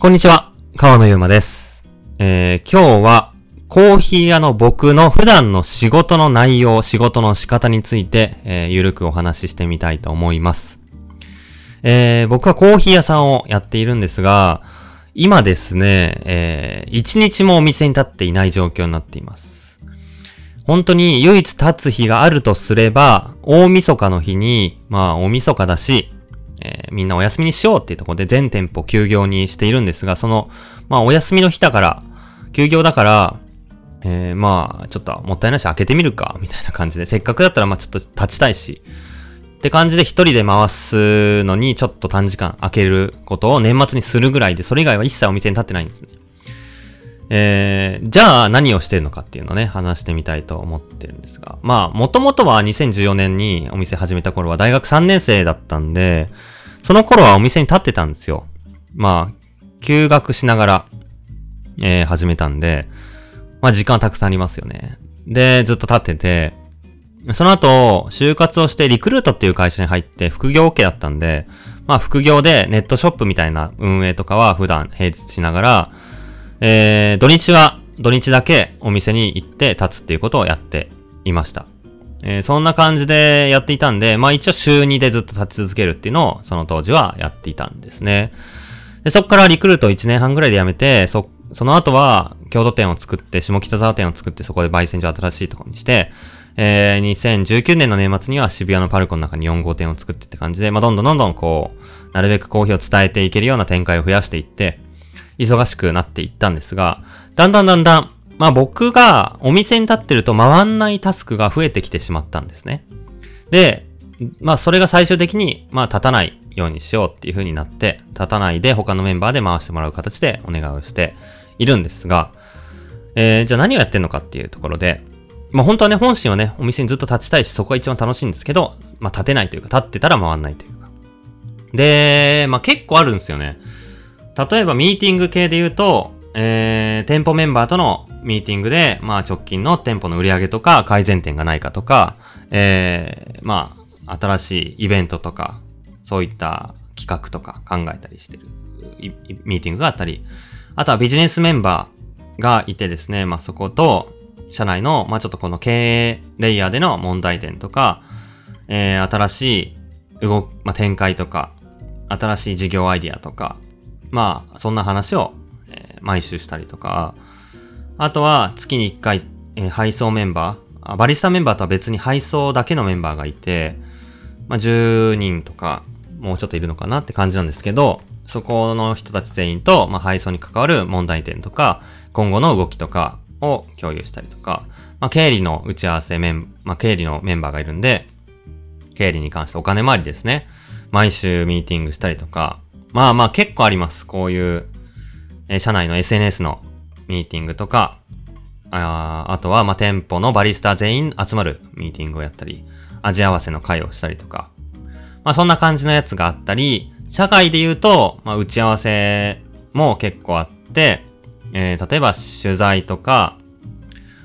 こんにちは、川野ゆうまです。えー、今日は、コーヒー屋の僕の普段の仕事の内容、仕事の仕方について、えーゆるくお話ししてみたいと思います。えー、僕はコーヒー屋さんをやっているんですが、今ですね、えー、一日もお店に立っていない状況になっています。本当に唯一立つ日があるとすれば、大晦日の日に、まあ大晦日だし、えーみんなお休みにしようっていうところで全店舗休業にしているんですが、その、まあお休みの日だから、休業だから、えーまあちょっともったいないし開けてみるか、みたいな感じで、せっかくだったらまあちょっと立ちたいし、って感じで一人で回すのにちょっと短時間開けることを年末にするぐらいで、それ以外は一切お店に立ってないんですね。えー、じゃあ何をしてるのかっていうのをね、話してみたいと思ってるんですが。まあ、もともとは2014年にお店始めた頃は大学3年生だったんで、その頃はお店に立ってたんですよ。まあ、休学しながら、えー、始めたんで、まあ時間たくさんありますよね。で、ずっと立ってて、その後、就活をしてリクルートっていう会社に入って副業 OK だったんで、まあ副業でネットショップみたいな運営とかは普段平日しながら、えー、土日は土日だけお店に行って立つっていうことをやっていました。えーそんな感じでやっていたんで、まあ一応週2でずっと立ち続けるっていうのをその当時はやっていたんですね。で、そっからリクルート1年半ぐらいで辞めて、そ、その後は京都店を作って、下北沢店を作ってそこで焙煎所新しいところにして、えー、2019年の年末には渋谷のパルコの中に4号店を作ってって感じで、まあ、どんどんどんどんこう、なるべくコーヒーを伝えていけるような展開を増やしていって、忙しくなっていったんですが、だんだんだんだん、まあ僕がお店に立ってると回んないタスクが増えてきてしまったんですね。で、まあそれが最終的に、まあ立たないようにしようっていう風になって、立たないで他のメンバーで回してもらう形でお願いをしているんですが、えー、じゃあ何をやってんのかっていうところで、まあ本当はね、本心はね、お店にずっと立ちたいし、そこが一番楽しいんですけど、まあ立てないというか、立ってたら回んないというか。で、まあ結構あるんですよね。例えばミーティング系で言うと、えー、店舗メンバーとのミーティングで、まあ直近の店舗の売り上げとか改善点がないかとか、えー、まあ新しいイベントとか、そういった企画とか考えたりしてるミーティングがあったり、あとはビジネスメンバーがいてですね、まあそこと、社内の、まあちょっとこの経営レイヤーでの問題点とか、えー、新しい動、まあ展開とか、新しい事業アイディアとか、まあそんな話を、えー毎週したりとか、あとは月に1回、えー配送メンバー、バリスタメンバーとは別に配送だけのメンバーがいて、まあ10人とか、もうちょっといるのかなって感じなんですけど、そこの人たち全員と、まあ、配送に関わる問題点とか、今後の動きとかを共有したりとか、まあ、経理の打ち合わせメン、まあ、経理のメンバーがいるんで、経理に関してお金回りですね。毎週ミーティングしたりとか、まあまあ結構あります。こういう、え社内の SNS のミーティングとか、ああとは、ま、店舗のバリスタ全員集まるミーティングをやったり、味合わせの会をしたりとか、まあ、そんな感じのやつがあったり、社会で言うと、まあ、打ち合わせも結構あって、えー例えば取材とか、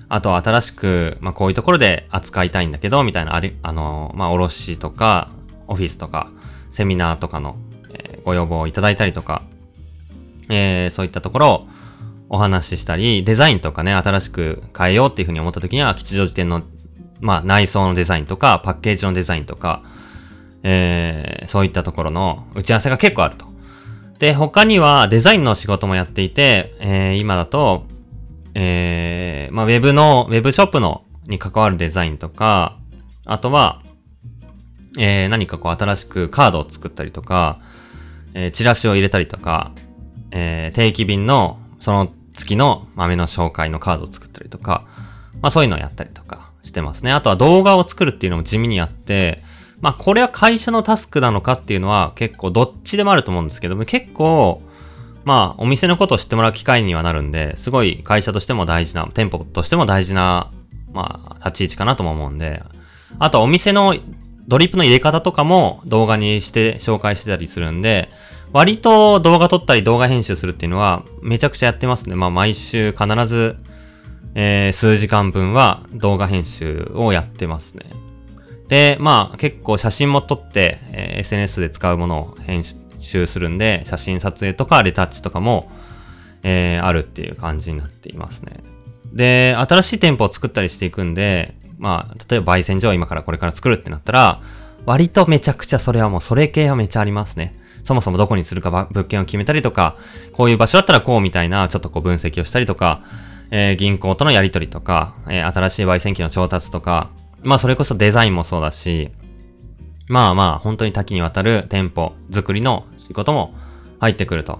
あとは新しく、まあ、こういうところで扱いたいんだけど、みたいな、あり、あのまあ、卸とか、オフィスとか、セミナーとかの、えーご要望をいただいたりとか、えーそういったところをお話ししたり、デザインとかね、新しく変えようっていうふうに思った時には、吉祥寺店の、まあ、内装のデザインとか、パッケージのデザインとか、えーそういったところの打ち合わせが結構あると。で、他にはデザインの仕事もやっていて、えー今だと、えーまあ、ウェブの、ウェブショップの、に関わるデザインとか、あとは、えー何かこう新しくカードを作ったりとか、えーチラシを入れたりとか、えー定期便のその月の豆の紹介のカードを作ったりとか、まあそういうのをやったりとかしてますね。あとは動画を作るっていうのも地味にやって、まあこれは会社のタスクなのかっていうのは結構どっちでもあると思うんですけども、結構、まあお店のことを知ってもらう機会にはなるんで、すごい会社としても大事な、店舗としても大事な、まあ立ち位置かなとも思うんで、あとはお店のドリップの入れ方とかも動画にして紹介してたりするんで、割と動画撮ったり動画編集するっていうのはめちゃくちゃやってますね。まあ毎週必ず、えー数時間分は動画編集をやってますね。で、まあ結構写真も撮って、えー SNS で使うものを編集するんで、写真撮影とかレタッチとかも、えー、あるっていう感じになっていますね。で、新しい店舗を作ったりしていくんで、まあ、例えば焙煎所を今からこれから作るってなったら、割とめちゃくちゃそれはもうそれ系はめちゃありますね。そもそもどこにするか物件を決めたりとか、こういう場所だったらこうみたいなちょっとこう分析をしたりとか、えー、銀行とのやり取りとか、えー、新しい焙煎機の調達とか、まあそれこそデザインもそうだし、まあまあ本当に多岐にわたる店舗作りの仕事も入ってくると。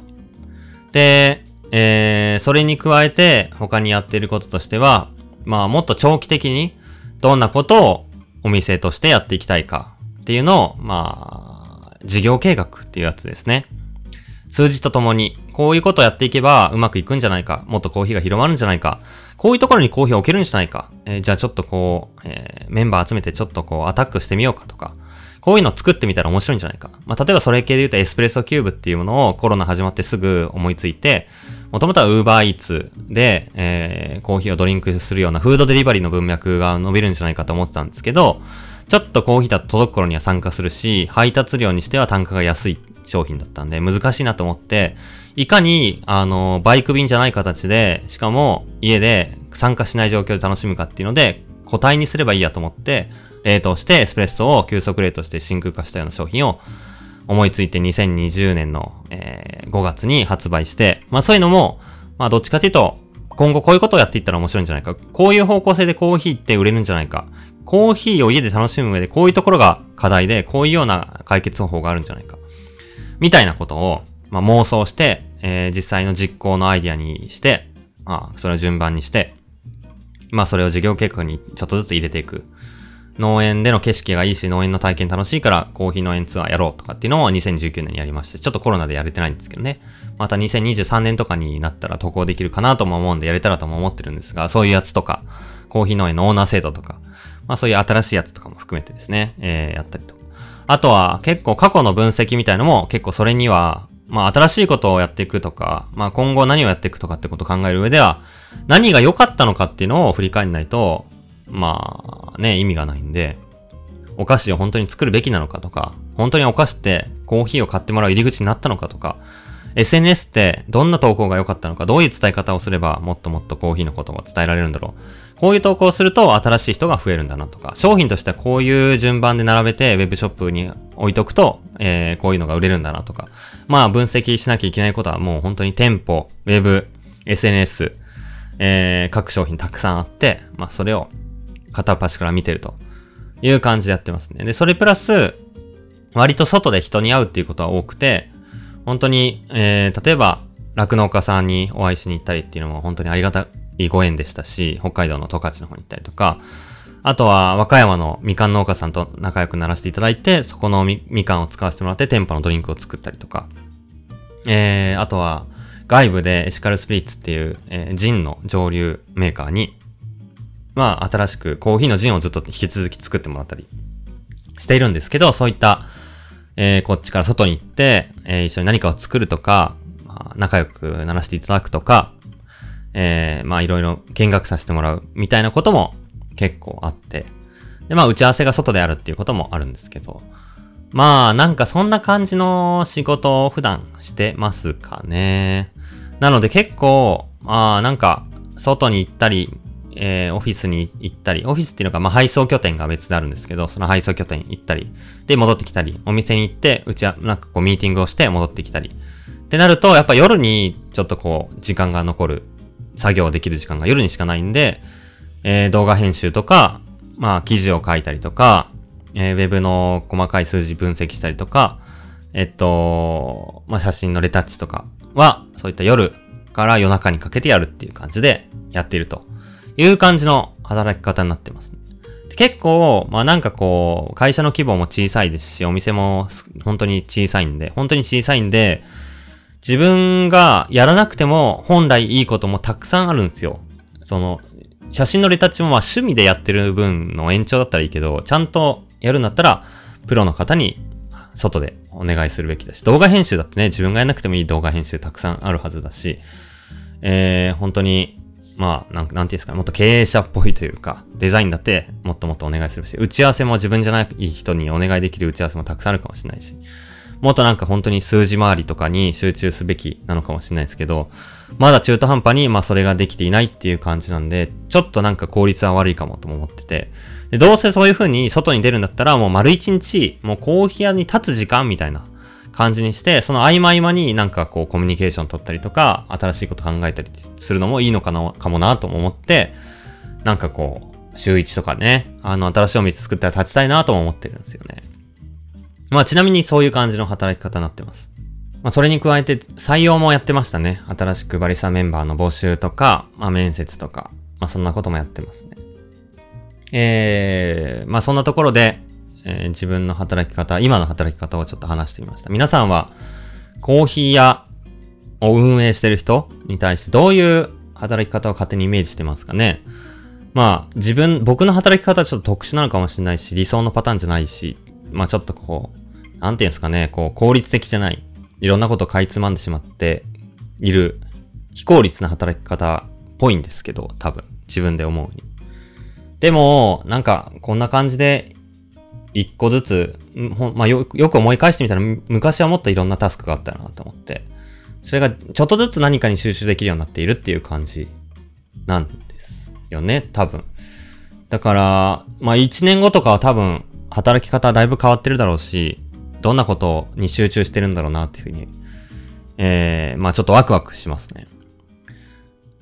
で、えー、それに加えて他にやっていることとしては、まあもっと長期的にどんなことをお店としてやっていきたいかっていうのを、まあ、事業計画っていうやつですね。数字とともに、こういうことをやっていけばうまくいくんじゃないか、もっとコーヒーが広まるんじゃないか、こういうところにコーヒーを置けるんじゃないか、えー、じゃあちょっとこう、えー、メンバー集めてちょっとこうアタックしてみようかとか、こういうのを作ってみたら面白いんじゃないか。まあ、例えばそれ系で言うとエスプレッソキューブっていうものをコロナ始まってすぐ思いついて、もともとは Uber Eats で、えー、コーヒーをドリンクするようなフードデリバリーの文脈が伸びるんじゃないかと思ってたんですけど、ちょっとコーヒーだと届く頃には参加するし、配達量にしては単価が安い商品だったんで、難しいなと思って、いかに、あの、バイク便じゃない形で、しかも家で参加しない状況で楽しむかっていうので、個体にすればいいやと思って、冷凍してエスプレッソを急速冷凍して真空化したような商品を思いついて2020年の、えー、5月に発売して、まあそういうのも、まあどっちかというと、今後こういうことをやっていったら面白いんじゃないか。こういう方向性でコーヒーって売れるんじゃないか。コーヒーを家で楽しむ上でこういうところが課題で、こういうような解決方法があるんじゃないか。みたいなことを、まあ、妄想して、えー、実際の実行のアイディアにして、まあ、それを順番にして、まあ、それを事業計画にちょっとずつ入れていく。農園での景色がいいし、農園の体験楽しいから、コーヒー農園ツアーやろうとかっていうのを2019年にやりまして、ちょっとコロナでやれてないんですけどね。また2023年とかになったら渡航できるかなとも思うんでやれたらとも思ってるんですが、そういうやつとか、コーヒー農園のオーナー制度とか、まあそういう新しいやつとかも含めてですね、えー、やったりと。あとは結構過去の分析みたいのも結構それには、まあ新しいことをやっていくとか、まあ今後何をやっていくとかってことを考える上では、何が良かったのかっていうのを振り返んないと、まあね、意味がないんで、お菓子を本当に作るべきなのかとか、本当にお菓子ってコーヒーを買ってもらう入り口になったのかとか、SNS ってどんな投稿が良かったのか、どういう伝え方をすればもっともっとコーヒーのことを伝えられるんだろう。こういう投稿をすると新しい人が増えるんだなとか、商品としてはこういう順番で並べてウェブショップに置いとくと、えー、こういうのが売れるんだなとか、まあ分析しなきゃいけないことはもう本当に店舗、ウェブ、SNS、えー、各商品たくさんあって、まあそれを片っ端から見てるという感じでやってますね。で、それプラス、割と外で人に会うっていうことは多くて、本当に、えー、例えば、酪農家さんにお会いしに行ったりっていうのも本当にありがたいご縁でしたし、北海道の十勝の方に行ったりとか、あとは、和歌山のみかん農家さんと仲良くならせていただいて、そこのみみかんを使わせてもらって、店舗のドリンクを作ったりとか、えー、あとは、外部でエシカルスピリッツっていう、えー、ジンの上流メーカーに、まあ、新しくコーヒーのジンをずっと引き続き作ってもらったりしているんですけど、そういった、えー、こっちから外に行って、えー、一緒に何かを作るとか、まあ、仲良くならせていただくとか、えー、まあいろいろ見学させてもらうみたいなことも結構あって、で、まあ打ち合わせが外であるっていうこともあるんですけど、まあなんかそんな感じの仕事を普段してますかね。なので結構、まあなんか外に行ったり、えー、オフィスに行ったり、オフィスっていうのが、まあ、配送拠点が別であるんですけど、その配送拠点行ったり、で、戻ってきたり、お店に行って、うちは、なんかこう、ミーティングをして戻ってきたり。ってなると、やっぱ夜にちょっとこう、時間が残る、作業できる時間が夜にしかないんで、えー、動画編集とか、まあ、記事を書いたりとか、えー、ウェブの細かい数字分析したりとか、えっと、まあ、写真のレタッチとかは、そういった夜から夜中にかけてやるっていう感じでやっていると。いう感じの働き方になってます。結構、まあなんかこう、会社の規模も小さいですし、お店も本当に小さいんで、本当に小さいんで、自分がやらなくても本来いいこともたくさんあるんですよ。その、写真のレタッチもまあ趣味でやってる分の延長だったらいいけど、ちゃんとやるんだったら、プロの方に外でお願いするべきだし、動画編集だってね、自分がやらなくてもいい動画編集たくさんあるはずだし、えー、本当にまあ、なん、なんていうんですか、もっと経営者っぽいというか、デザインだってもっともっとお願いするし、打ち合わせも自分じゃない人にお願いできる打ち合わせもたくさんあるかもしれないし、もっとなんか本当に数字回りとかに集中すべきなのかもしれないですけど、まだ中途半端にまあそれができていないっていう感じなんで、ちょっとなんか効率は悪いかもとも思ってて、でどうせそういう風に外に出るんだったらもう丸一日、もうコーヒー屋に立つ時間みたいな感じにして、その合間合間になんかこうコミュニケーション取ったりとか、新しいこと考えたりするのもいいのかな、かもなと思って、なんかこう、週1とかね、あの、新しいお店作ったら立ちたいなとも思ってるんですよね。まあちなみにそういう感じの働き方になってます。まあそれに加えて採用もやってましたね。新しくバリスタメンバーの募集とか、まあ面接とか、まあそんなこともやってますね。えー、まあそんなところで、えー、自分の働き方、今の働き方をちょっと話してみました。皆さんは、コーヒー屋を運営してる人に対してどういう働き方を勝手にイメージしてますかね？まあ、自分、僕の働き方はちょっと特殊なのかもしれないし、理想のパターンじゃないし、まあちょっとこう、なんていうんですかね、こう、効率的じゃない。いろんなことをかいつまんでしまっている、非効率な働き方っぽいんですけど、多分、自分で思うに。でも、なんか、こんな感じで、一個ずつ、まあよ、よく思い返してみたら、昔はもっといろんなタスクがあったなと思って、それがちょっとずつ何かに収集できるようになっているっていう感じなんですよね、多分。だから、まあ一年後とかは多分、働き方だいぶ変わってるだろうし、どんなことに集中してるんだろうなっていうふうに、えー、まあちょっとワクワクしますね。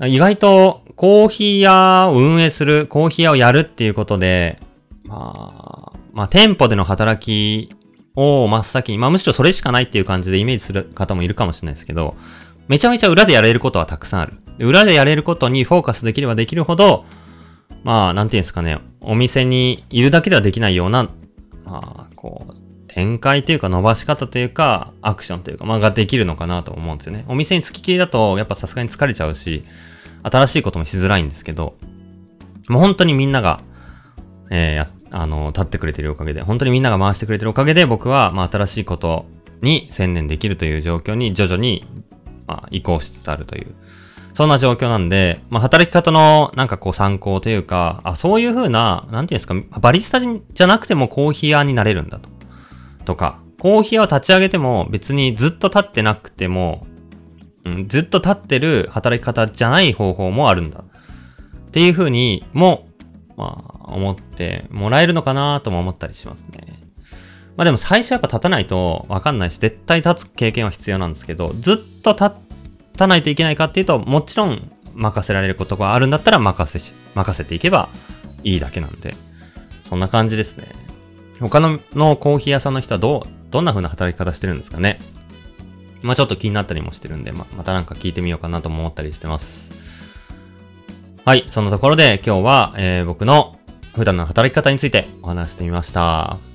意外とコーヒー屋を運営する、コーヒー屋をやるっていうことで、まあ、まあ店舗での働きを真っ先に、まあむしろそれしかないっていう感じでイメージする方もいるかもしれないですけど、めちゃめちゃ裏でやれることはたくさんある。裏でやれることにフォーカスできればできるほど、まあ、なんていうんですかね、お店にいるだけではできないような、まあ、こう、展開というか伸ばし方というか、アクションというか、まあ、ができるのかなと思うんですよね。お店に付きっきりだと、やっぱさすがに疲れちゃうし、新しいこともしづらいんですけど、もう本当にみんなが、えー、や、あの、立ってくれてるおかげで、本当にみんなが回してくれてるおかげで、僕は、まあ、新しいことに専念できるという状況に徐々に、まあ、移行しつつあるという、そんな状況なんで、まあ、働き方のなんかこう参考というか、あ、そういう風な、なんていうんですか、バリスタじゃなくてもコーヒー屋になれるんだと。とか、コーヒー屋を立ち上げても別にずっと立ってなくても、うん、ずっと立ってる働き方じゃない方法もあるんだ。っていう風にも、まあ、思ってもらえるのかなとも思ったりしますね。まあでも最初やっぱ立たないとわかんないし、絶対立つ経験は必要なんですけど、ずっと立たないといけないかっていうと、もちろん任せられることがあるんだったら任せし、任せていけばいいだけなんで、そんな感じですね。他ののコーヒー屋さんの人はどう、どんな風な働き方してるんですかね。まあちょっと気になったりもしてるんで、ままたなんか聞いてみようかなとも思ったりしてます。はい、そのところで今日は、えー、僕の普段の働き方についてお話してみました。